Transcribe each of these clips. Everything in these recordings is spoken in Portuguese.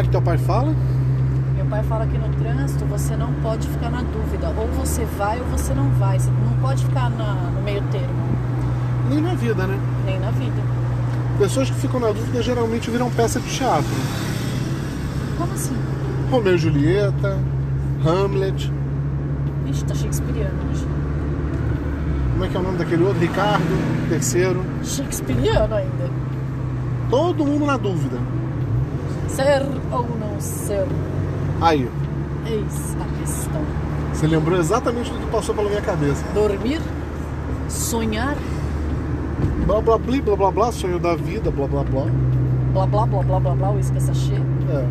é que teu pai fala? Meu pai fala que no trânsito você não pode ficar na dúvida. Ou você vai ou você não vai. Você não pode ficar na- no meio termo. Nem na vida, né? Nem na vida. Pessoas que ficam na dúvida geralmente viram peça de teatro. Como assim? Romeu e Julieta, Hamlet. Vixe, tá shakespeariano hoje. Como é que é o nome daquele outro? Ricardo, terceiro. Shakespeariano ainda. Todo mundo na dúvida. Ser ou não ser? Aí, Eis a questão. você lembrou exatamente do que passou pela minha cabeça. Dormir? Sonhar? Blá blá blá blá blá blá, sonho da vida, blá blá blá. Blá blá blá blá blá blá, uísque sachê. É.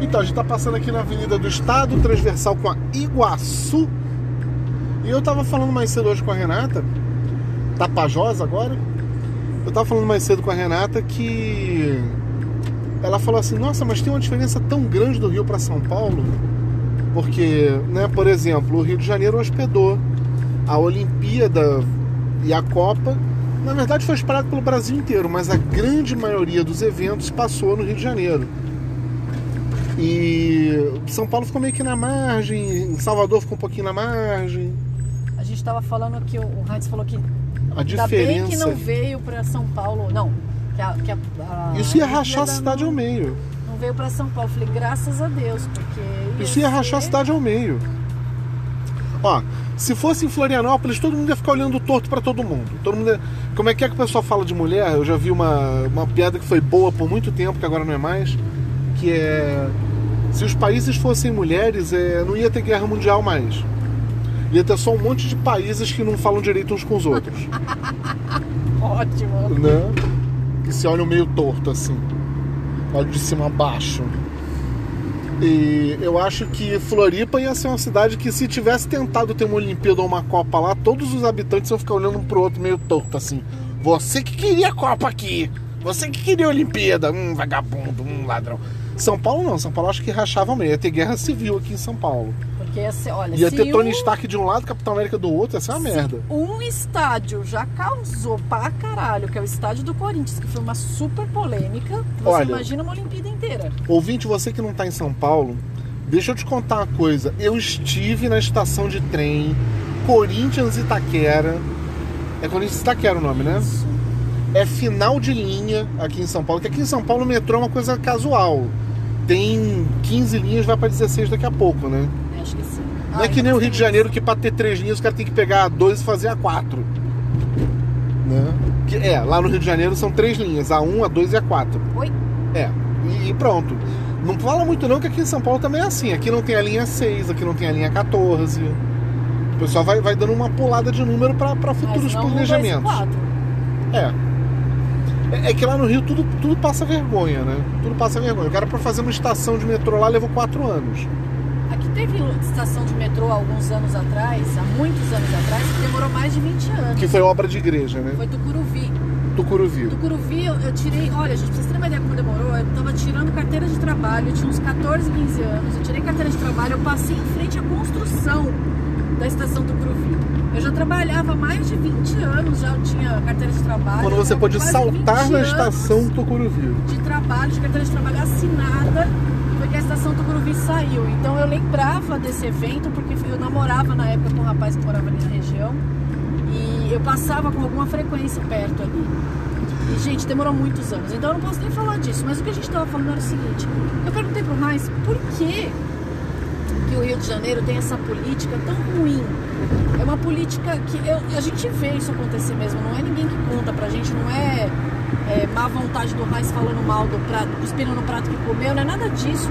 então, a gente tá passando aqui na Avenida do Estado, transversal com a Iguaçu. E eu tava falando mais cedo hoje com a Renata, Tapajós agora. Eu tava falando mais cedo com a Renata que ela falou assim: "Nossa, mas tem uma diferença tão grande do Rio para São Paulo". Porque, né, por exemplo, o Rio de Janeiro hospedou a Olimpíada e a Copa. Na verdade, foi espalhado pelo Brasil inteiro, mas a grande maioria dos eventos passou no Rio de Janeiro. E São Paulo ficou meio que na margem, Salvador ficou um pouquinho na margem. A gente tava falando que o Heinz falou que A ainda bem que diferença. não veio pra São Paulo. Não. Que a, que a, a Isso ia rachar a cidade não, ao meio. Não veio pra São Paulo. Falei, graças a Deus, porque. Isso ia rachar a ser- cidade ao meio. Ó, se fosse em Florianópolis, todo mundo ia ficar olhando torto pra todo mundo. Todo mundo ia- Como é que é que o pessoal fala de mulher? Eu já vi uma, uma piada que foi boa por muito tempo, que agora não é mais, que é se os países fossem mulheres, é, não ia ter guerra mundial mais. Ia ter só um monte de países que não falam direito uns com os outros. Ótimo. né? Que se olham meio torto assim. Olham de cima a baixo. E eu acho que Floripa ia ser uma cidade que se tivesse tentado ter uma Olimpíada ou uma Copa lá, todos os habitantes iam ficar olhando um pro outro meio torto assim. Você que queria a Copa aqui! Você que queria a Olimpíada! Hum, vagabundo, hum, ladrão. São Paulo não, São Paulo acho que rachava meio. Ia ter guerra civil aqui em São Paulo. Porque olha, Ia se ter Tony um, Stark de um lado, Capitão América do outro, ia ser uma merda. um estádio já causou pra caralho, que é o estádio do Corinthians, que foi uma super polêmica, você Olha, imagina uma Olimpíada inteira. Ouvinte, você que não está em São Paulo, deixa eu te contar uma coisa. Eu estive na estação de trem Corinthians Itaquera. É Corinthians Itaquera o nome, né? É final de linha aqui em São Paulo. Que aqui em São Paulo o metrô é uma coisa casual. Tem 15 linhas, vai para 16 daqui a pouco, né? Não é que nem o Rio de Janeiro que para ter três linhas o cara tem que pegar dois e fazer a quatro. Né? Que- É, lá no Rio de Janeiro são três linhas, a 1, a 2 e a 4. Oi? É, e, e pronto. Não fala muito não que aqui em São Paulo também é assim. Aqui não tem a linha 6, aqui não tem a linha 14. O pessoal vai, vai dando uma pulada de número para futuros não um, planejamentos. quatro. É. é. é que lá no Rio tudo, tudo passa vergonha, né? Tudo passa vergonha. O cara para fazer uma estação de metrô lá levou 4 anos. Teve estação de metrô há alguns anos atrás, há muitos anos atrás, que demorou mais de 20 anos. Que foi obra de igreja, né? Foi do Curuvi. Tucuruvi. Do Curuvi eu, eu tirei, olha, gente, pra vocês terem uma ideia como demorou, eu tava tirando carteira de trabalho, eu tinha uns 14, 15 anos, eu tirei carteira de trabalho, eu passei em frente à construção da estação do Curuvi. Eu já trabalhava há mais de 20 anos, já tinha carteira de trabalho. Quando você quase saltar 20 na estação Tucuruvi. de trabalho, de carteira de trabalho assinada, foi que a estação Tucuruvi saiu. Então eu lembrava desse evento, porque eu namorava na época com um rapaz que morava ali na região. E eu passava com alguma frequência perto ali. E, gente, demorou muitos anos. Então eu não posso nem falar disso. Mas o que a gente estava falando era o seguinte: eu perguntei pro mais por que, que o Rio de Janeiro tem essa política tão ruim. É uma política que eu- a gente vê isso acontecer mesmo. Não é ninguém que conta pra gente, não é, é má vontade do Raiz falando mal do prato, cuspindo no prato que comeu, não é nada disso.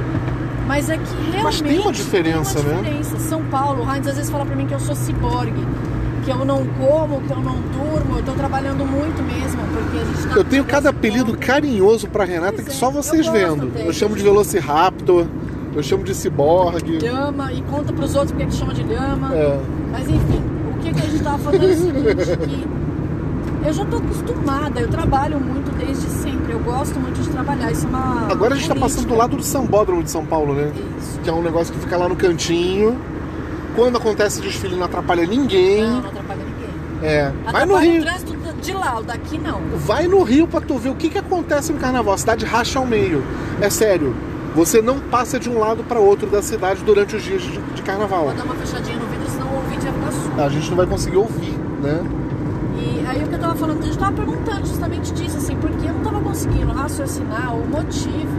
Mas é que realmente. Mas tem uma diferença, tem uma né? diferença. São Paulo, o Heinz às vezes fala pra mim que eu sou ciborgue, que eu não como, que eu não durmo, eu tô trabalhando muito mesmo, porque a gente tá Eu tenho cada apelido carinhoso pra Renata Pois que é, só eu vocês gosto vendo. até. Eu chamo de Velociraptor, eu chamo de Ciborgue. Lhama e conta pros outros porque que chama de lhama. É. Mas enfim, o que, que a gente tava falando é o seguinte, que eu já tô acostumada, eu trabalho muito desde sempre, eu gosto muito de trabalhar, isso é uma. Agora a gente tá política. passando do lado do Sambódromo de São Paulo, né? Isso. Que é um negócio que fica lá no cantinho. Quando acontece desfile não atrapalha ninguém. Não, não atrapalha ninguém. É, vai no Atrapalha Rio. o trânsito de lá, o daqui não. Vai no Rio pra tu ver o que, que acontece no carnaval. A cidade racha ao meio. É sério. Você não passa de um lado pra outro da cidade durante os dias de, de carnaval. Vou dar uma fechadinha no vidro, senão o ouvinte vai ficar surdo. A gente não vai conseguir ouvir, né? Aí o que eu tava falando, gente tava perguntando justamente disso, assim, porque eu não tava conseguindo raciocinar o motivo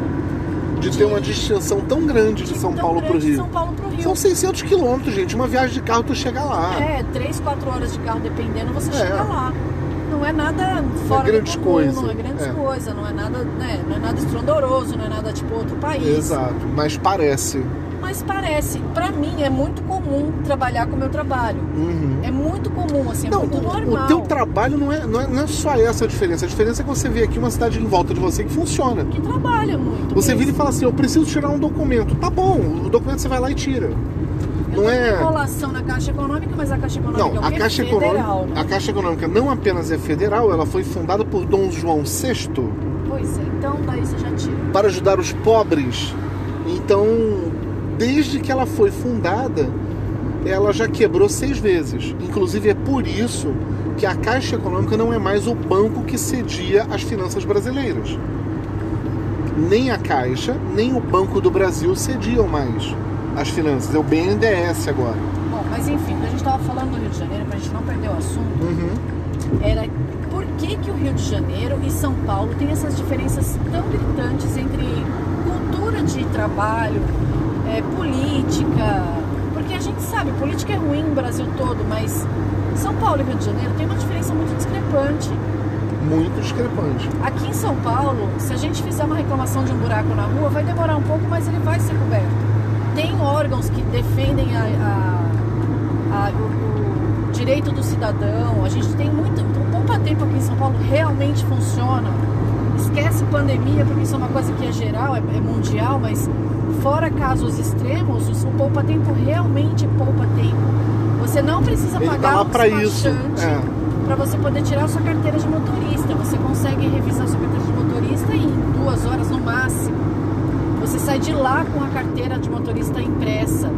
De ter uma distinção tão grande de São Paulo pro grande de Rio. São Paulo pro Rio. São 600 quilômetros, gente. Uma viagem de carro tu chega lá. É, 3, 4 horas de carro, dependendo, você É. chega lá. Não é nada fora grandes do comum, coisa. não é grandes É. coisa, não é nada, né, não é nada estrondoroso, não é nada tipo outro país. Exato. Mas parece. Mas parece, pra mim é muito comum trabalhar com o meu trabalho. Uhum. É muito comum, assim, é Não, muito o, normal. o teu trabalho não é, não, é, não é só essa a diferença. A diferença é que você vê aqui uma cidade em volta de você que funciona. Que trabalha muito. Você vira e mesmo. fala assim, eu preciso tirar um documento. Tá bom, o documento você vai lá e tira. Eu Não é. enrolação na Caixa Econômica, mas a Caixa Econômica é Não, o a? Caixa, Federal, Econômica, né? a Caixa Econômica não apenas é federal, ela foi fundada por Dom João VI Pois é, então daí você já tira. para ajudar os pobres. Então, desde que ela foi fundada, ela já quebrou seis vezes. Inclusive é por isso que a Caixa Econômica não é mais o banco que cedia as finanças brasileiras. Nem a Caixa, nem o Banco do Brasil cediam mais as finanças. É o BNDES agora. Bom, mas enfim, a gente tava falando do Rio de Janeiro, pra gente não perder o assunto, Uhum. era por que, que o Rio de Janeiro e São Paulo têm essas diferenças tão gritantes entre cultura de trabalho, é, política. Porque a gente sabe, política é ruim no Brasil todo, mas São Paulo e Rio de Janeiro tem uma diferença muito discrepante. Muito discrepante. Aqui em São Paulo, se a gente fizer uma reclamação de um buraco na rua, vai demorar um pouco, mas ele vai ser coberto. Tem órgãos que defendem a, a- a- o, o direito do cidadão. A gente tem muito. O Poupa Tempo aqui em São Paulo realmente funciona. Esquece pandemia, porque isso é uma coisa que é geral, é, é mundial, mas fora casos extremos, o, o Poupa Tempo realmente poupa tempo. Você não precisa Ele pagar tá um despachante É. para você poder tirar sua carteira de motorista. Você consegue revisar sua carteira de motorista em duas horas no máximo. Você sai de lá com a carteira de motorista impressa.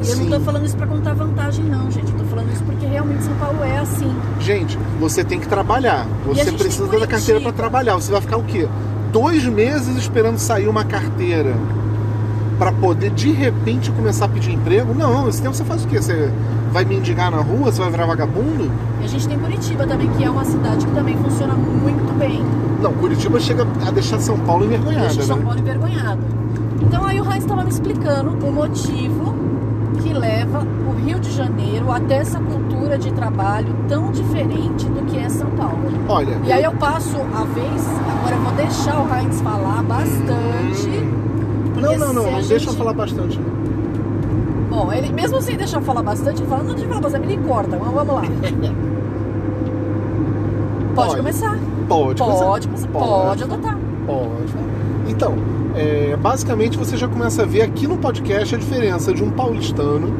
E eu não Sim. tô falando isso para contar vantagem, não, gente. Eu tô falando isso porque realmente São Paulo é assim. Gente, você tem que trabalhar. Você precisa da carteira para trabalhar. Você vai ficar o quê? Dois meses esperando sair uma carteira para poder de repente começar a pedir emprego? Não, esse tempo você faz o quê? Você vai mendigar na rua? Você vai virar vagabundo? E a gente tem Curitiba também, que é uma cidade que também funciona muito bem. Não, Curitiba chega a deixar São Paulo envergonhada, Deixa São né? Paulo envergonhado. Então aí o Heinz estava me explicando o motivo que leva o Rio de Janeiro até essa cultura de trabalho tão diferente do que é São Paulo. Olha, E aí eu passo a vez, agora eu vou deixar o Heinz falar bastante. porque não, não, não, não deixa eu gente- falar bastante. Bom, ele mesmo sem deixar eu falar bastante, ele fala, não deixa eu falar bastante, ele corta, mas vamos lá. Pode Olha, começar. Pode, Pode começar. Pode adotar. Pode. Então, é, basicamente você já começa a ver aqui no podcast a diferença de um paulistano,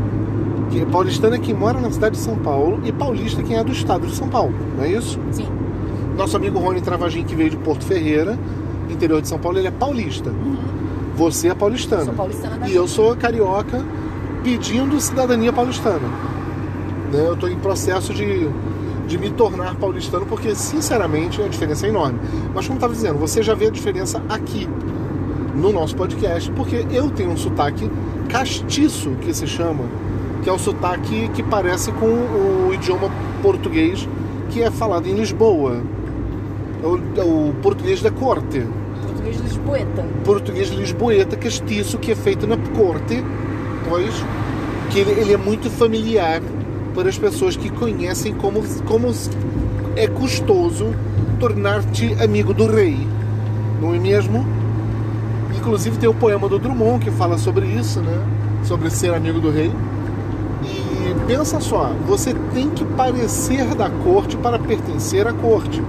que paulistano é quem mora na cidade de São Paulo, e paulista é quem é do estado de São Paulo, não é isso? Sim. Nosso amigo Rony Travagin, que veio de Porto Ferreira, interior de São Paulo, ele é paulista. Você é paulistano. Sou paulistana E eu sou carioca pedindo cidadania paulistana. Né? Eu estou em processo de, de me tornar paulistano porque, sinceramente, a diferença é enorme. Mas, como eu estava dizendo, você já vê a diferença aqui no nosso podcast, porque eu tenho um sotaque castiço, que se chama, que é o sotaque que parece com o idioma português que é falado em Lisboa. É o, é o português da corte português Lisboeta. português lisboeta castiço que é feito na corte, pois que ele, ele é muito familiar para as pessoas que conhecem como, como é custoso tornar-te amigo do rei, não é mesmo? Inclusive tem o poema do Drummond que fala sobre isso, né? Sobre ser amigo do rei. E pensa só, você tem que parecer da corte para pertencer à corte.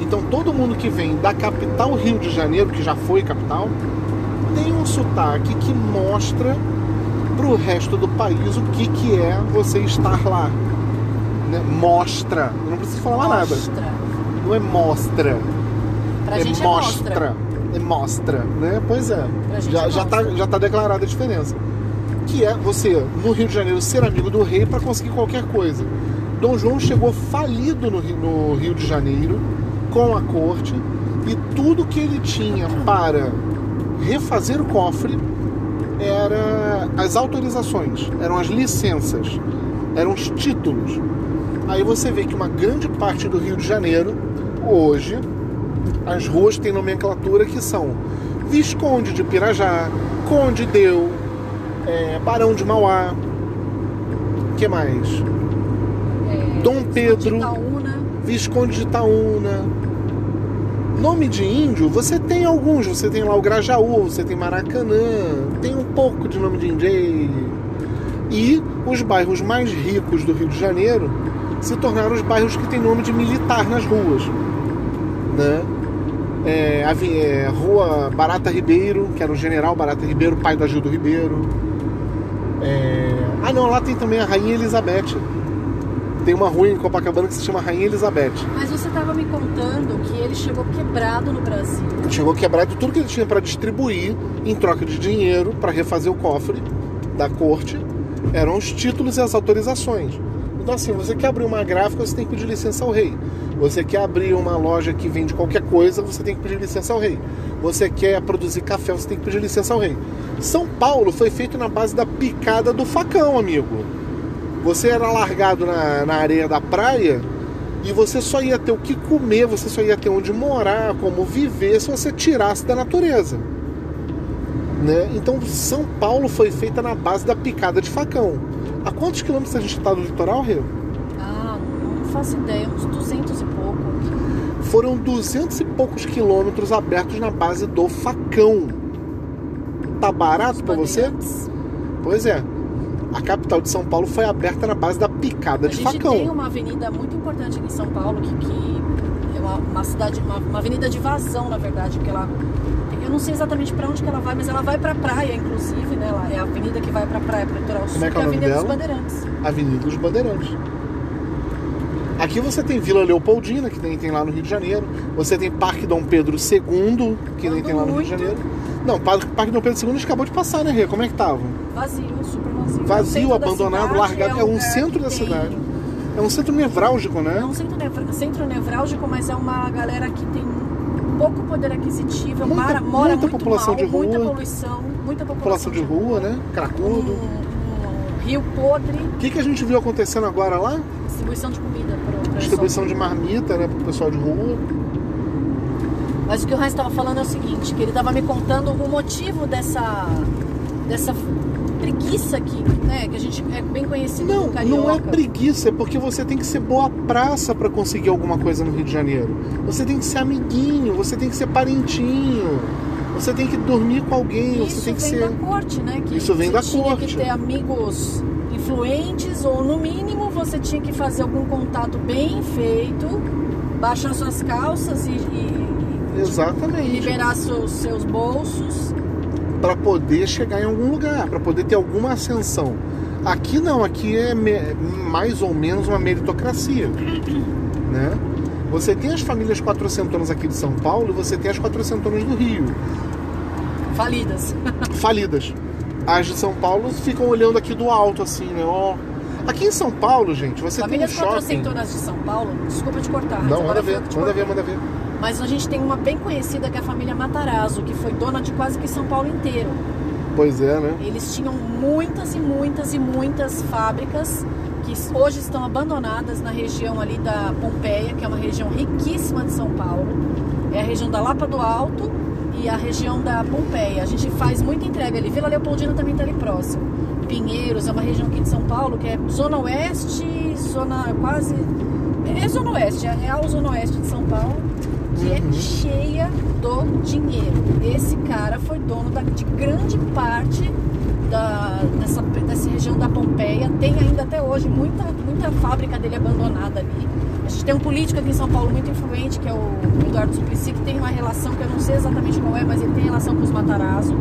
Então todo mundo que vem da capital Rio de Janeiro, que já foi capital, tem um sotaque que mostra para o resto do país o que, que é você estar lá. Né? Mostra. Eu não preciso falar mais nada. Mostra. Não é mostra. Pra é gente mostra. é mostra. É mostra, né? Pois é. Já, é já, tá, mostra. já tá declarada a diferença. Que é você, no Rio de Janeiro, ser amigo do rei para conseguir qualquer coisa. Dom João chegou falido no Rio, no Rio de Janeiro com a corte e tudo que ele tinha para refazer o cofre era as autorizações, eram as licenças, eram os títulos. Aí você vê que uma grande parte do Rio de Janeiro, hoje, as ruas têm nomenclatura que são Visconde de Pirajá, Conde Deu, é, Barão de Mauá, que mais? É, Dom Pedro. Visconde de Itaúna. Nome de índio, você tem alguns. Você tem lá o Grajaú, você tem Maracanã, tem um pouco de nome de índio. E os bairros mais ricos do Rio de Janeiro se tornaram os bairros que têm nome de militar nas ruas. Né? É, avi- é, Rua Barata Ribeiro, que era o general Barata Ribeiro, pai do Agildo Ribeiro. É, Ah não, lá tem também a Rainha Elizabeth. Tem uma rua em Copacabana que se chama Rainha Elizabeth. Mas você estava me contando que ele chegou quebrado no Brasil. Chegou quebrado tudo que ele tinha para distribuir em troca de dinheiro para refazer o cofre da corte eram os títulos e as autorizações. Então assim, você quer abrir uma gráfica, você tem que pedir licença ao rei. Você quer abrir uma loja que vende qualquer coisa, você tem que pedir licença ao rei. Você quer produzir café, você tem que pedir licença ao rei. São Paulo foi feito na base da picada do facão, amigo. Você era largado na, na areia da praia e você só ia ter o que comer, você só ia ter onde morar, como viver, se você tirasse da natureza. Né? Então São Paulo foi feita na base da picada de facão. A quantos quilômetros a gente está do litoral, Rio? Ah, não faço ideia, uns 200 e pouco. Foram 200 e poucos quilômetros abertos na base do facão. Tá barato pra você? Pois é. A capital de São Paulo foi aberta na base da picada A de gente facão. tem uma avenida muito importante aqui em São Paulo, que, que é uma, uma cidade, uma, uma avenida de vazão, na verdade, porque ela. Eu não sei exatamente pra onde que ela vai, mas ela vai pra praia, inclusive, né? Ela é a avenida que vai pra praia, pro litoral sul, é que é é o a Avenida dos dela? Bandeirantes. Avenida dos Bandeirantes. Aqui você tem Vila Leopoldina, que nem tem lá no Rio de Janeiro. Você tem Parque Dom Pedro II, que nem tem lá no Rio de. Janeiro. Não, Parque Parque Dom Pedro II acabou de passar, né, Rê? Como é que tava? Vazio, super vazio. Vazio, É o centro abandonado, cidade, largado. É um lugar centro que da tem- cidade. É um centro nevrálgico, né? É um centro, nevra- centro nevrálgico, mas é uma galera que tem pouco poder aquisitivo, Muita- mora, mora muita muito população mal, de rua. muita poluição, muita População população, de rua, né? Um, Cracudo. um rio podre, O que, que a gente viu acontecendo agora lá? distribuição de comida para o Distribuição de marmita, né, pro pessoal de rua. Mas o que o Heinz estava falando é o seguinte, que ele estava me contando o motivo dessa, dessa preguiça aqui, né? Que a gente é bem conhecido Não, não é preguiça, é porque você tem que ser boa praça pra conseguir alguma coisa no Rio de Janeiro. Você tem que ser amiguinho, você tem que ser parentinho, você tem que dormir com alguém, Isso você tem que vem ser. da corte, né? Que Isso vem da tinha corte. que ter amigos influentes ou no mínimo você tinha que fazer algum contato bem feito, baixar suas calças e, e- e Exatamente. liberar seus, seus bolsos. Pra poder chegar em algum lugar, pra poder ter alguma ascensão. Aqui não, aqui é mais ou menos uma meritocracia, né? Você tem as famílias quatrocentonas aqui de São Paulo e você tem as quatrocentonas do Rio. Falidas. falidas. As de São Paulo ficam olhando aqui do alto, assim, né? Ó. Aqui em São Paulo, gente, você Famílias tem um shopping. quatrocentonas de São Paulo, desculpa te cortar. Não, manda ver, que te manda ver, manda ver. Mas a gente tem uma bem conhecida que é a família Matarazzo, que foi dona de quase que São Paulo inteiro. Pois é, né? Eles tinham muitas e muitas e muitas fábricas que hoje estão abandonadas na região ali da Pompeia, que é uma região riquíssima de São Paulo. É a região da Lapa do Alto e a região da Pompeia. A gente faz muita entrega ali. Vila Leopoldina também está ali próximo. Pinheiros é uma região aqui de São Paulo que é zona oeste, zona quase. É zona oeste, é a real zona oeste de São Paulo, que é cheia do dinheiro. Esse cara foi dono da- de grande parte da, dessa, dessa região da Pompeia. Tem ainda até hoje muita, muita fábrica dele abandonada ali. A gente tem um político aqui em São Paulo muito influente, que é o Eduardo Suplicy, que tem uma relação que eu não sei exatamente qual é, mas ele tem relação com os Matarazzo.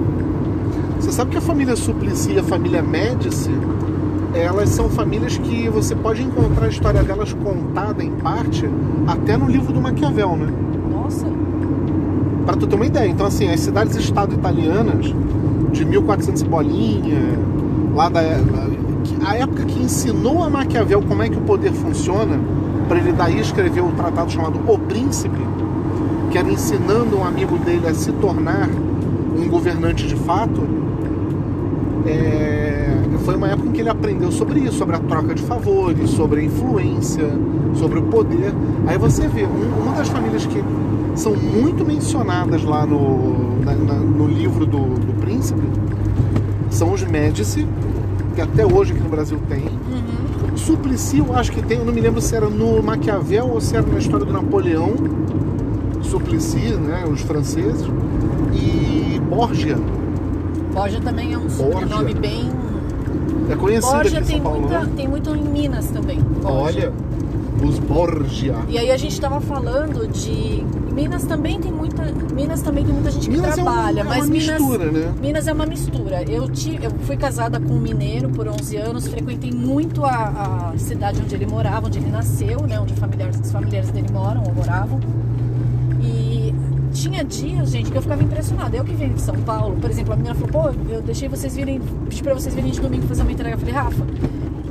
Você sabe que a família Suplicy e a família Médici, elas são famílias que você pode encontrar a história delas contada em parte até no livro do Maquiavel, né? Nossa, Pra tu ter uma ideia. Então, assim, as cidades-estado italianas, de 1400 e bolinha, lá da. a época que ensinou a Maquiavel como é que o poder funciona, para ele daí escrever o tratado chamado O Príncipe, que era ensinando um amigo dele a se tornar um governante de fato, é, foi uma época em que ele aprendeu sobre isso, sobre a troca de favores, sobre a influência, sobre o poder. Aí você vê, um- uma das famílias que são muito mencionadas lá no, na- na- no livro do, do príncipe são os Médici, que até hoje aqui no Brasil tem. Uhum. Suplicy, eu acho que tem, eu não me lembro se era no Maquiavel ou se era na história do Napoleão. Suplicy, né, os franceses. E Borgia, Borja também é um sobrenome bem. É conhecido Borja aqui em tem, São Paulo. muita, né? tem muito em Minas também. Borja. Olha, os Borgia. E aí a gente tava falando de. Minas também tem muita. Minas também tem muita gente que Minas é um- trabalha, é uma mas Minas. mistura, né? Minas é uma mistura. Eu, ti, eu fui casada com um mineiro por 11 anos, frequentei muito a, a cidade onde ele morava, onde ele nasceu, né, onde familiares, os familiares dele moram ou moravam. Tinha dias, gente, que eu ficava impressionada. Eu que venho de São Paulo, por exemplo, a menina falou: pô, eu deixei vocês virem, pedi pra vocês virem de domingo fazer uma entrega. Eu falei: Rafa,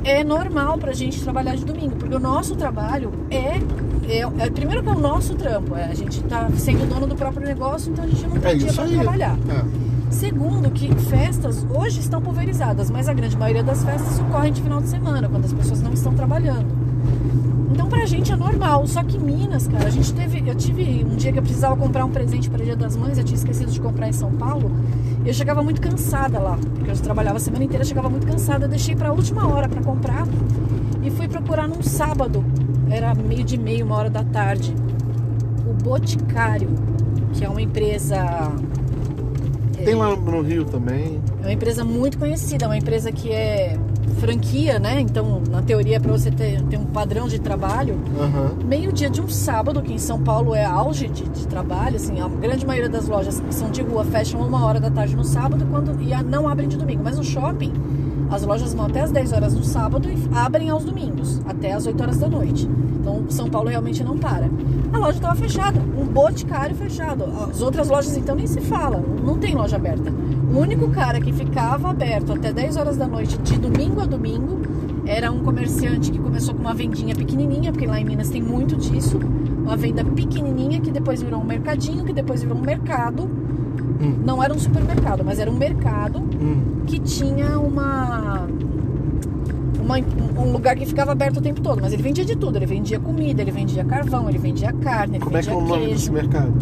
é normal pra gente trabalhar de domingo, porque o nosso trabalho é. é, é- primeiro que é o nosso trampo, é, a gente tá sendo dono do próprio negócio, então a gente não tem É dia pra aí. trabalhar. É. Segundo, que festas hoje estão pulverizadas, mas a grande maioria das festas ocorrem de final de semana, quando as pessoas não estão trabalhando. Então pra gente é normal, só que Minas, cara, a gente teve, eu tive um dia que eu precisava comprar um presente para Dia das Mães, eu tinha esquecido de comprar em São Paulo, e eu chegava muito cansada lá, porque eu trabalhava a semana inteira, eu chegava muito cansada, eu deixei pra última hora para comprar e fui procurar num sábado, era meio de meio, uma hora da tarde, o Boticário, que é uma empresa Tem lá no Rio também. é uma empresa muito conhecida, é uma empresa que é franquia, né? Então, na teoria, para você ter, ter um padrão de trabalho, Aham. meio-dia de um sábado, que em São Paulo é auge de, de trabalho, assim, a grande maioria das lojas que são de rua fecham uma hora da tarde no sábado quando, e não abrem de domingo. Mas no shopping, as lojas vão até as 10 horas no sábado e abrem aos domingos, até as 8 horas da noite. Então, São Paulo realmente não para. A loja estava fechada, um boticário fechado. As outras lojas, então, nem se fala, não tem loja aberta. O único cara que ficava aberto até 10 horas da noite, de domingo a domingo, era um comerciante que começou com uma vendinha pequenininha, porque lá em Minas tem muito disso. Uma venda pequenininha que depois virou um mercadinho, que depois virou um mercado. Hum. Não era um supermercado, mas era um mercado Hum. que tinha uma, uma- um lugar que ficava aberto o tempo todo. Mas ele vendia de tudo. Ele vendia comida, ele vendia carvão, ele vendia carne, ele Como é que vendia é o nome desse mercado?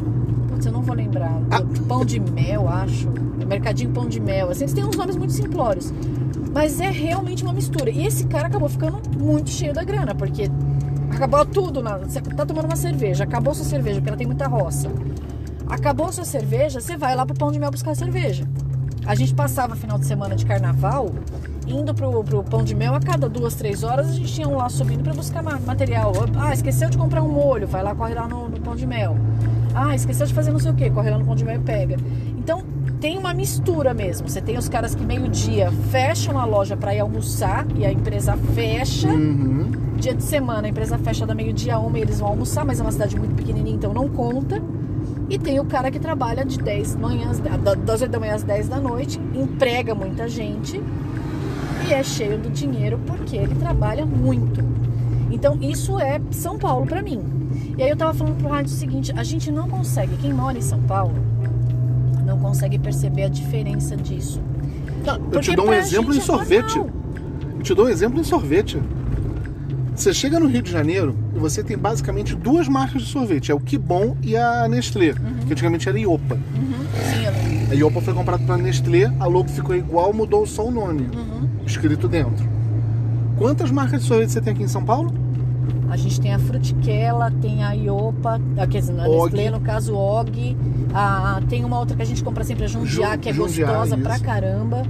Putz, eu não vou lembrar. Ah. Pão de mel, acho. Mercadinho Pão de Mel. Assim, eles têm uns nomes muito simplórios. Mas é realmente uma mistura. E esse cara acabou ficando muito cheio da grana, porque acabou tudo. Na... Você tá tomando uma cerveja, acabou sua cerveja, porque ela tem muita roça. Acabou sua cerveja, você vai lá pro Pão de Mel buscar cerveja. A gente passava final de semana de carnaval indo pro, pro Pão de Mel a cada duas, três horas a gente tinha um lá subindo para buscar ma- material. Ah, esqueceu de comprar um molho, vai lá, corre lá no, no Pão de Mel. Ah, esqueceu de fazer não sei o que, corre lá no Pão de Mel e pega. Então tem uma mistura mesmo. Você tem os caras que meio-dia fecham a loja para ir almoçar e a empresa fecha. Uhum. Dia de semana a empresa fecha da meio-dia a uma e eles vão almoçar, mas é uma cidade muito pequenininha, então não conta. E tem o cara que trabalha de 10 manhãs, da- das 8 da manhã às 10 da noite, emprega muita gente e é cheio do dinheiro porque ele trabalha muito. Então isso é São Paulo pra mim. E aí eu tava falando pro rádio o seguinte, a gente não consegue, quem mora em São Paulo, não consegue perceber a diferença disso. Tá, eu te dou um exemplo em é sorvete. normal. Eu te dou um exemplo em sorvete. Você chega no Rio de Janeiro e você tem basicamente duas marcas de sorvete. É o Que Bom e a Nestlé, que antigamente era Iopa. Uhum, sim. A Iopa foi comprada pela Nestlé, a logo ficou igual, mudou só o nome, Uhum. escrito dentro. Quantas marcas de sorvete você tem aqui em São Paulo? A gente tem a Frutiquela, tem a Iopa, ah, quer dizer, Og. Nestlé, no caso, Og. Ah, tem uma outra que a gente compra sempre, a Jundiá, Ju- que é Jundiá, gostosa isso. pra caramba.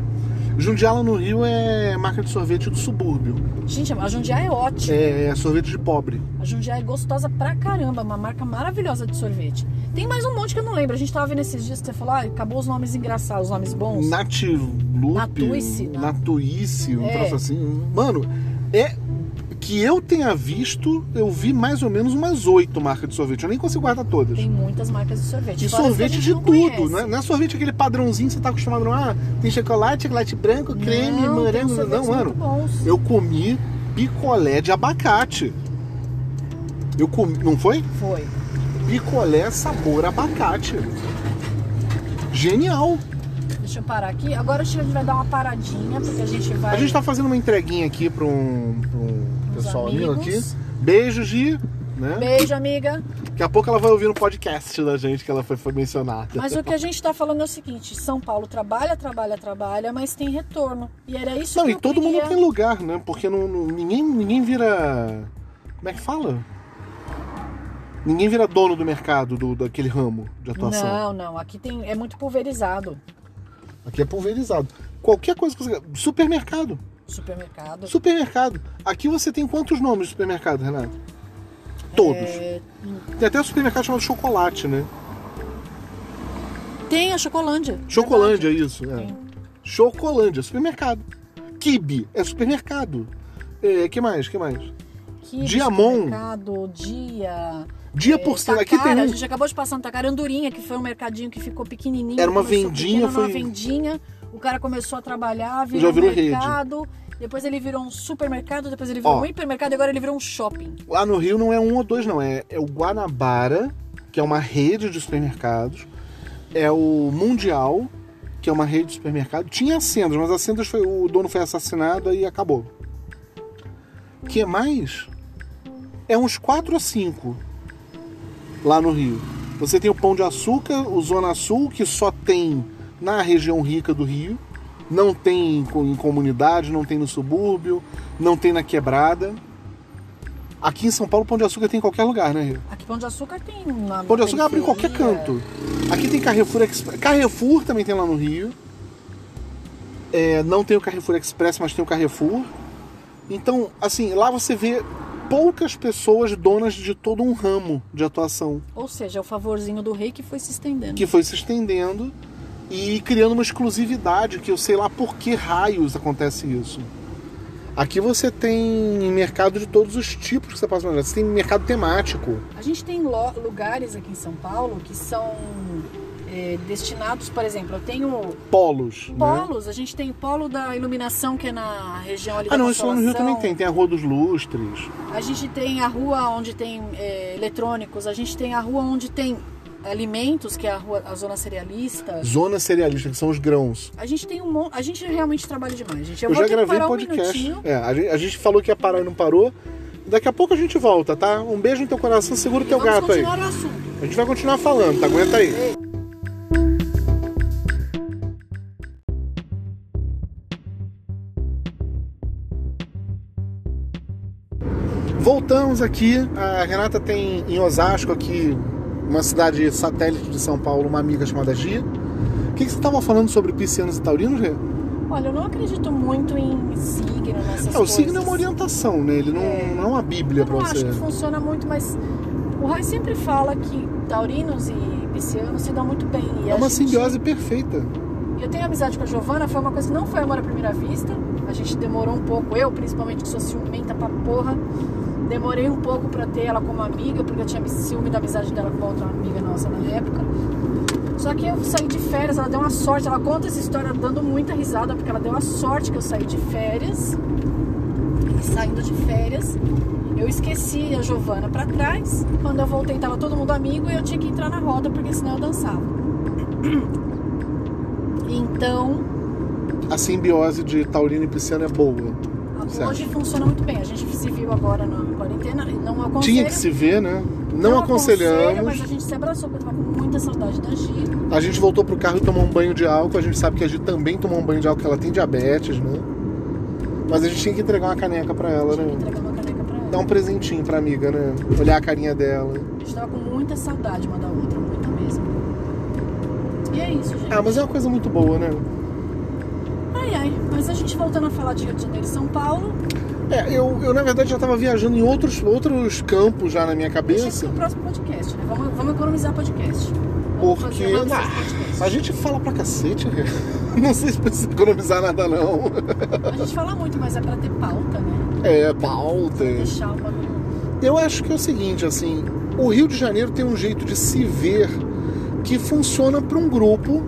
Jundiala no Rio é marca de sorvete do subúrbio. Gente, a Jundiá é ótima. É sorvete de pobre. A Jundiá é gostosa pra caramba, uma marca maravilhosa de sorvete. Tem mais um monte que eu não lembro. A gente tava vendo esses dias que você falou, ah, acabou os nomes engraçados, os nomes bons. Natilupe, Natuice, né? Natuice, um É. troço assim. Mano, é Que eu tenha visto, eu vi mais ou menos umas oito marcas de sorvete. Eu nem consigo guardar todas. Tem muitas marcas de sorvete. E fora sorvete de não tudo, né? Não é sorvete aquele padrãozinho que você tá acostumado. Não, ah, tem chocolate, chocolate branco, creme, Não, morango. sorvetes Não, mano. bons. Eu comi picolé de abacate. Eu comi. Não foi? Foi. Picolé sabor abacate. Genial. Deixa eu parar aqui. Agora a gente vai dar uma paradinha, porque a gente vai. A gente tá fazendo uma entreguinha aqui para um, pra um pessoal amigo aqui. Beijo, Gi. Né? Beijo, amiga. Daqui a pouco ela vai ouvir no podcast da gente que ela foi, foi mencionada. Mas o que a gente tá falando é o seguinte: São Paulo trabalha, trabalha, trabalha, mas tem retorno. E era isso Não, que e eu todo queria. mundo tem lugar, né? Porque não, não- ninguém, ninguém vira. Como é que fala? Ninguém vira dono do mercado, do, daquele ramo de atuação. Não, não. Aqui tem, é muito pulverizado. Aqui é pulverizado. Qualquer coisa que você. Supermercado. Supermercado. Supermercado. Aqui você tem quantos nomes de supermercado, Renato? Todos. É, Tem até supermercado chamado chocolate, né? Tem a Chocolândia. Chocolândia, verdade. isso. É. Tem. Chocolândia, supermercado. Kibe é supermercado. É, que mais? Que mais? Kibe, Diamond. Supermercado, Dia. Dia é, por cento. Aqui tem A um. gente acabou de passar no Tacara Andorinha, que foi um mercadinho que ficou pequenininho. Era uma vendinha, pequeno, era uma foi- vendinha. O cara começou a trabalhar, virou, Já virou um rede. mercado. Depois ele virou um supermercado, depois ele virou Ó. um hipermercado e agora ele virou um shopping. Lá no Rio não é um ou dois, não. É, é o Guanabara, que é uma rede de supermercados. É o Mundial, que é uma rede de supermercado. Tinha a Sendas, mas a Sendas foi, o dono foi assassinado e acabou. O que mais? É uns quatro ou cinco lá no Rio. Você tem o Pão de Açúcar, o Zona Sul, que só tem na região rica do Rio. Não tem em co- em comunidade, não tem no subúrbio, não tem na quebrada. Aqui em São Paulo, Pão de Açúcar tem em qualquer lugar, né, Rio? Aqui Pão de Açúcar tem na Pão de Açúcar abre em qualquer periferia. canto. Aqui tem Carrefour Express. Carrefour também tem lá no Rio. É, não tem o Carrefour Express, mas tem o Carrefour. Então, assim, lá você vê poucas pessoas donas de todo um ramo de atuação Ou seja, é o favorzinho do rei que foi se estendendo. que foi se estendendo e criando uma exclusividade que eu sei lá por que raios acontece isso. Aqui você tem mercado de todos os tipos que você passa Você tem mercado temático. A gente tem lugares aqui em São Paulo que são é, destinados, por exemplo, eu tenho Polos. Né? polos, a gente tem o polo da iluminação que é na região ali Ah, não, isso lá no Rio também tem. Tem a Rua dos Lustres. A gente tem a rua onde tem é, eletrônicos, a gente tem a rua onde tem alimentos, que é a, rua, a zona cerealista. Zona cerealista, que são os grãos. A gente tem um monte, a gente realmente trabalha demais, gente. Eu, Eu, já gravei um podcast. minutinho. é, a gente, a gente falou que ia parar e não parou. Daqui a pouco a gente volta, tá? Um beijo no teu coração, segura o teu gato aí. A gente vai continuar falando, tá? Aguenta aí. Voltamos aqui. A Renata tem em Osasco aqui, uma cidade satélite de São Paulo, uma amiga chamada Gia. O que, que você estava falando sobre piscianos e taurinos, Rê? Olha, eu não acredito muito em signo nessas É, o signo é uma orientação, né? Ele não é, não é uma bíblia Eu pra não você. acho que funciona muito, mas o Rai sempre fala que taurinos e piscianos se dão muito bem. E É uma gente- simbiose perfeita. Eu tenho amizade com a Giovana, foi uma coisa que não foi amor à primeira vista. A gente demorou um pouco, eu principalmente que sou ciumenta pra porra, demorei um pouco pra ter ela como amiga, porque eu tinha ciúme da amizade dela com outra amiga nossa na época. Só que eu saí de férias, ela deu uma sorte, ela conta essa história dando muita risada, porque ela deu a sorte que eu saí de férias. E saindo de férias, eu esqueci a Giovana pra trás. Quando eu voltei, tava todo mundo amigo e eu tinha que entrar na roda, porque senão eu dançava. Então, A simbiose de taurino e pisciano é boa. Você Hoje funciona muito bem. A gente se viu agora na quarentena. e Não aconselho. Tinha que se ver, né? Não, aconselho, aconselhamos. mas a gente se abraçou porque tava com muita saudade da Gi. A gente voltou pro carro e tomou um banho de álcool. A gente sabe que a gente também tomou um banho de álcool, que ela tem diabetes, né? Mas a gente tinha que entregar uma caneca pra ela, Tinha que né? entregar uma caneca pra ela. Dar um presentinho pra amiga, né? Olhar a carinha dela. A gente tava com muita saudade uma da outra, muita mesmo. E é isso, gente. Ah, mas é uma coisa muito boa, né? Ai, ai. Mas a gente voltando a falar de Rio de Janeiro e São Paulo, É, eu, eu na verdade já tava viajando em outros, outros campos já na minha deixa cabeça. pro próximo podcast, né? Vamos, vamos economizar podcast. Vamos Porque. Ah, podcast. a gente fala pra cacete, né? Não sei se precisa economizar nada, não. A gente fala muito, mas é pra ter pauta, né? É, pauta. Deixar o bagulho. Eu acho que é o seguinte, assim, o Rio de Janeiro tem um jeito de se ver que funciona para um grupo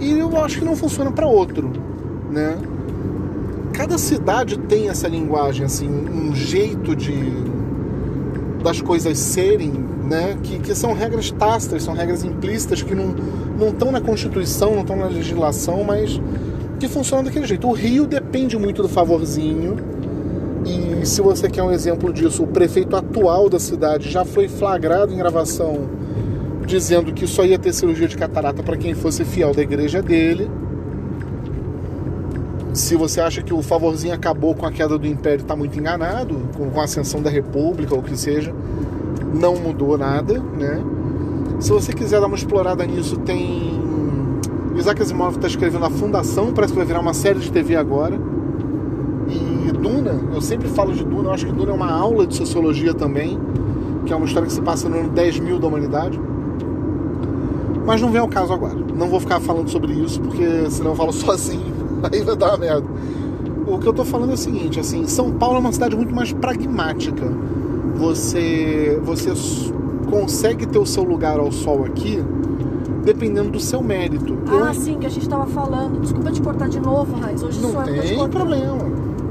e eu acho que não funciona para outro, né? Cada cidade tem essa linguagem, assim, um jeito de das coisas serem, né? Que, que são regras tácitas, são regras implícitas que não não estão na Constituição, não estão na legislação, mas que funcionam daquele jeito. O Rio depende muito do favorzinho. E se você quer um exemplo disso, o prefeito atual da cidade já foi flagrado em gravação dizendo que só ia ter cirurgia de catarata para quem fosse fiel da igreja dele. Se você acha que o favorzinho acabou com a queda do império, está muito enganado, com a ascensão da república ou o que seja, não mudou nada, né? Se você quiser dar uma explorada nisso, tem Isaac Asimov está escrevendo a Fundação, parece que vai virar uma série de TV agora. E Duna, eu sempre falo de Duna, eu acho que Duna é uma aula de sociologia também, que é uma história que se passa no ano 10 mil da humanidade. Mas não vem ao caso agora. Não vou ficar falando sobre isso, porque senão eu falo sozinho, aí vai dar uma merda. O que eu tô falando é o seguinte, assim, São Paulo é uma cidade muito mais pragmática. Você, você consegue ter o seu lugar ao sol aqui dependendo do seu mérito. Ah, eu... sim, que a gente tava falando. Desculpa te cortar de novo, Raiz. Hoje não sou eu tem problema.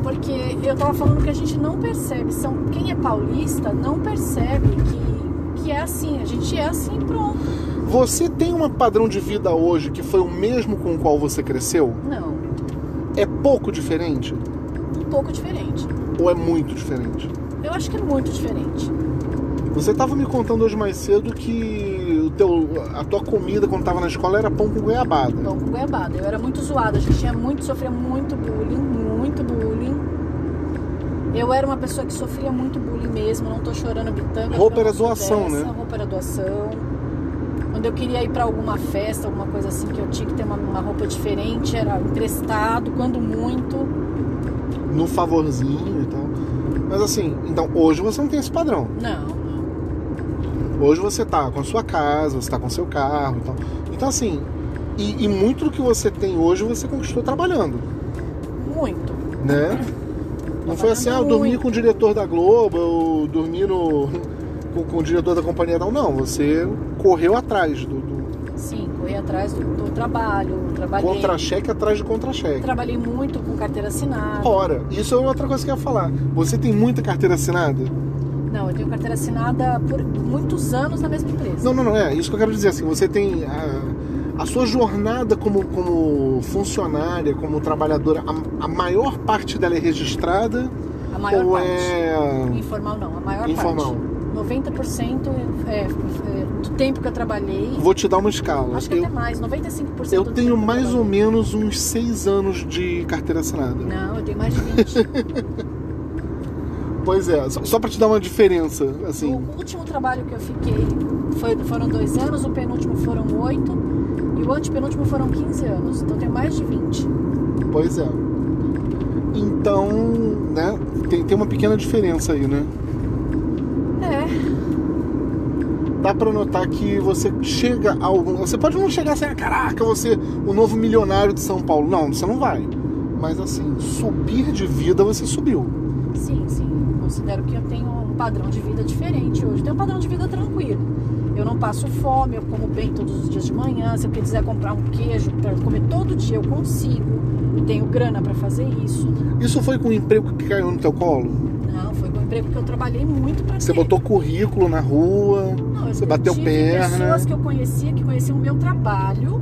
Porque eu tava falando que a gente não percebe. São, quem é paulista não percebe que, que é assim. A gente é assim pronto. Você tem um padrão de vida hoje que foi o mesmo com o qual você cresceu? Não. É pouco diferente? Um pouco diferente. Ou é muito diferente? Eu acho que é muito diferente. Você estava me contando hoje mais cedo que o teu, a tua comida quando estava na escola era pão com goiabada. Pão com goiabada. Eu era muito zoada, a gente tinha muito, sofria muito bullying, muito bullying. Eu era uma pessoa que sofria muito bullying mesmo, não tô chorando bitanga. Roupa era doação, dessa, né? Roupa era doação. Quando eu queria ir para alguma festa, alguma coisa assim, que eu tinha que ter uma, uma roupa diferente, era emprestado, quando muito. No favorzinho e tal. Mas assim, então hoje você não tem esse padrão. Não. Hoje você tá com a sua casa, você tá com seu carro e tal. Então assim, e, e muito do que você tem hoje você conquistou trabalhando. Muito. Né? Não foi assim, ah, eu dormi com o diretor da Globo, eu dormi no, com, com o diretor da companhia tal. Não, você correu atrás do. do... Sim, corri atrás do, do trabalho. Trabalhei... Contra-cheque atrás de contra-cheque. Trabalhei muito com carteira assinada. Ora, isso é outra coisa que eu ia falar. Você tem muita carteira assinada? Não, eu tenho carteira assinada por muitos anos na mesma empresa. Não, não, não, é isso que eu quero dizer. Assim, você tem a, a sua jornada como, como funcionária, como trabalhadora, a, a maior parte dela é registrada? A maior ou parte. É... Informal não, a maior Informal. parte. 90% é, é, do tempo que eu trabalhei. Vou te dar uma escala. Acho que eu, até mais, 95% Eu tenho mais ou menos uns 6 anos de carteira assinada. Não, eu tenho mais de 20. Pois é, só, só para te dar uma diferença, assim. O último trabalho que eu fiquei foi, foram dois anos, o penúltimo foram oito e o antepenúltimo foram 15 anos. Então eu tenho mais de 20. Pois é. Então, né, tem, tem uma pequena diferença aí, né? É. Dá pra notar que você chega a algum. Você pode não chegar assim, ah, caraca, você, o novo milionário de São Paulo. Não, você não vai. Mas assim, subir de vida você subiu. Sim, sim. Considero que eu tenho um padrão de vida diferente hoje. Tenho um padrão de vida tranquilo. Eu não passo fome, eu como bem todos os dias de manhã. Se eu quiser comprar um queijo para comer todo dia, eu consigo. Eu tenho grana para fazer isso. Isso foi com o emprego que caiu no teu colo? Não, foi com o emprego que eu trabalhei muito para Você botou currículo na rua, Não, você bateu perna. pessoas que eu conhecia, que conheciam o meu trabalho.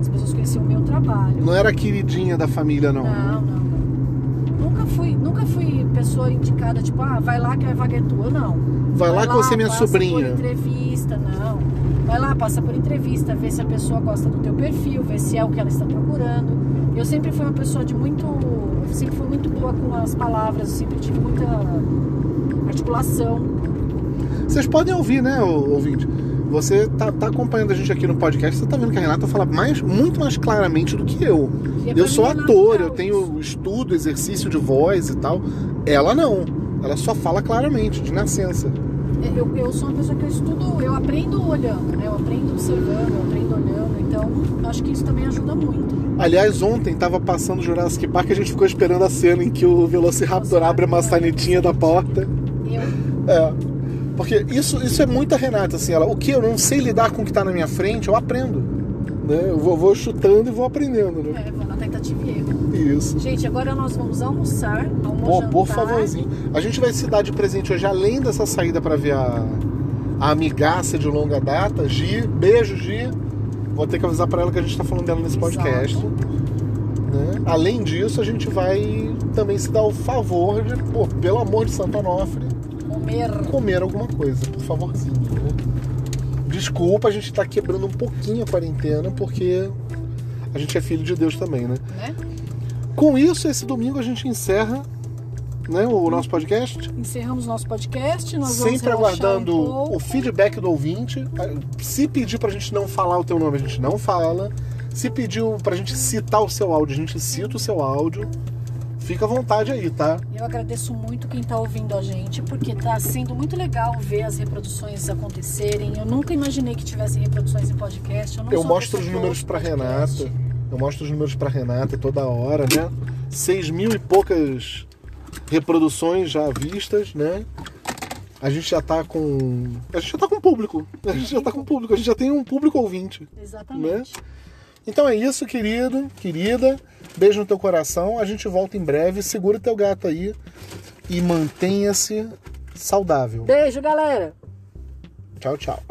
As pessoas conheciam o meu trabalho. Não era queridinha da família, não. Não, não, não. Nunca fui, nunca fui pessoa indicada, tipo, ah, vai lá que a vaga é tua. Não. Vai lá que você é minha passa sobrinha. por entrevista, não. Vai lá, passa por entrevista, vê se a pessoa gosta do teu perfil, vê se é o que ela está procurando. Eu sempre fui uma pessoa de muito. Eu sempre fui muito boa com as palavras, eu sempre tive muita articulação. Vocês podem ouvir, né, ouvinte? Você tá, tá acompanhando a gente aqui no podcast, você tá vendo que a Renata fala mais, muito mais claramente do que eu. É Eu sou é ator, eu tenho estudo, exercício de voz e tal. Ela não. Ela só fala claramente, de nascença. Eu, eu sou uma pessoa que eu estudo, eu aprendo olhando, né? Eu aprendo observando, eu aprendo então acho que isso também ajuda muito. Aliás, ontem tava passando Jurassic Park e a gente ficou esperando a cena em que o Velociraptor abre a maçanetinha da porta. Eu, É. Porque isso, isso é muita Renata, assim, ela, o que eu não sei lidar com o que tá na minha frente, eu aprendo. Né? Eu vou, vou chutando e vou aprendendo, né? é, vou na tentativa e erro. Isso. Gente, agora nós vamos almoçar, Pô, almoçar. por favorzinho. A gente vai se dar de presente hoje, além dessa saída pra ver a, a amigaça de longa data, Gi. Beijo, Gi. Vou ter que avisar pra ela que a gente tá falando dela nesse podcast. Né? Além disso, a gente vai também se dar o favor de, pô, pelo amor de Santo Onofre, Comer. comer alguma coisa, por favorzinho. Né? Desculpa, a gente tá quebrando um pouquinho a quarentena, porque a gente é filho de Deus também, né? né? Com isso, esse domingo a gente encerra né, o nosso podcast. Encerramos nosso podcast. Sempre aguardando um o feedback do ouvinte. Se pedir pra gente não falar o teu nome, a gente não fala. Se pediu pra gente citar o seu áudio, a gente cita o seu áudio. Fica à vontade aí, tá? Eu agradeço muito quem está ouvindo a gente, porque tá sendo muito legal ver as reproduções acontecerem. Eu nunca imaginei que tivesse reproduções em podcast. Eu, não Eu mostro os números podcast. Renata. Eu mostro os números pra Renata toda hora, né? Seis mil e poucas reproduções já vistas, né? A gente já tá com. A gente já tá com público. A gente já tá com público. A gente já tem um público ouvinte. Exatamente. Então é isso, querido, querida. Beijo no teu coração. A gente volta em breve. Segura teu gato aí e mantenha-se saudável. Beijo, galera! Tchau, tchau.